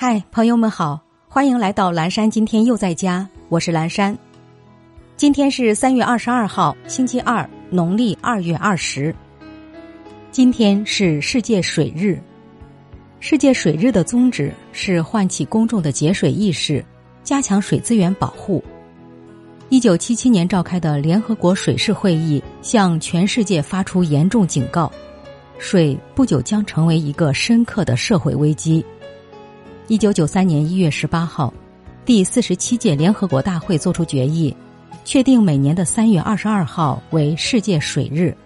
嗨，朋友们好，欢迎来到蓝山。今天又在家，我是蓝山。今天是三月二十二号，星期二，农历二月二十。今天是世界水日。世界水日的宗旨是唤起公众的节水意识，加强水资源保护。一九七七年召开的联合国水事会议向全世界发出严重警告：水不久将成为一个深刻的社会危机。一九九三年一月十八号，第四十七届联合国大会作出决议，确定每年的三月二十二号为世界水日。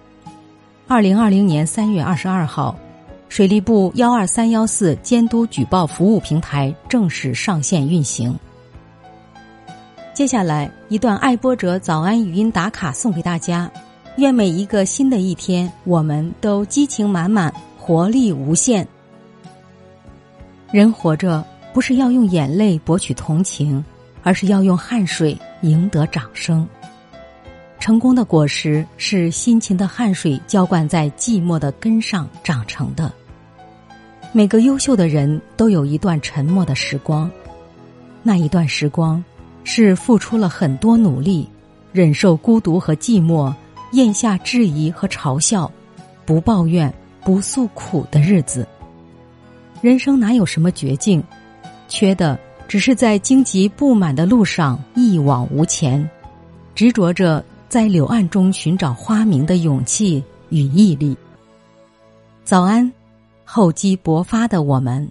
二零二零年三月二十二号，水利部幺二三幺四监督举报服务平台正式上线运行。接下来一段爱播者早安语音打卡送给大家，愿每一个新的一天，我们都激情满满，活力无限。人活着不是要用眼泪博取同情，而是要用汗水赢得掌声。成功的果实是辛勤的汗水浇灌在寂寞的根上长成的。每个优秀的人都有一段沉默的时光，那一段时光是付出了很多努力，忍受孤独和寂寞，咽下质疑和嘲笑，不抱怨不诉苦的日子。人生哪有什么绝境，缺的只是在荆棘布满的路上一往无前，执着着在柳暗中寻找花明的勇气与毅力。早安，厚积薄发的我们。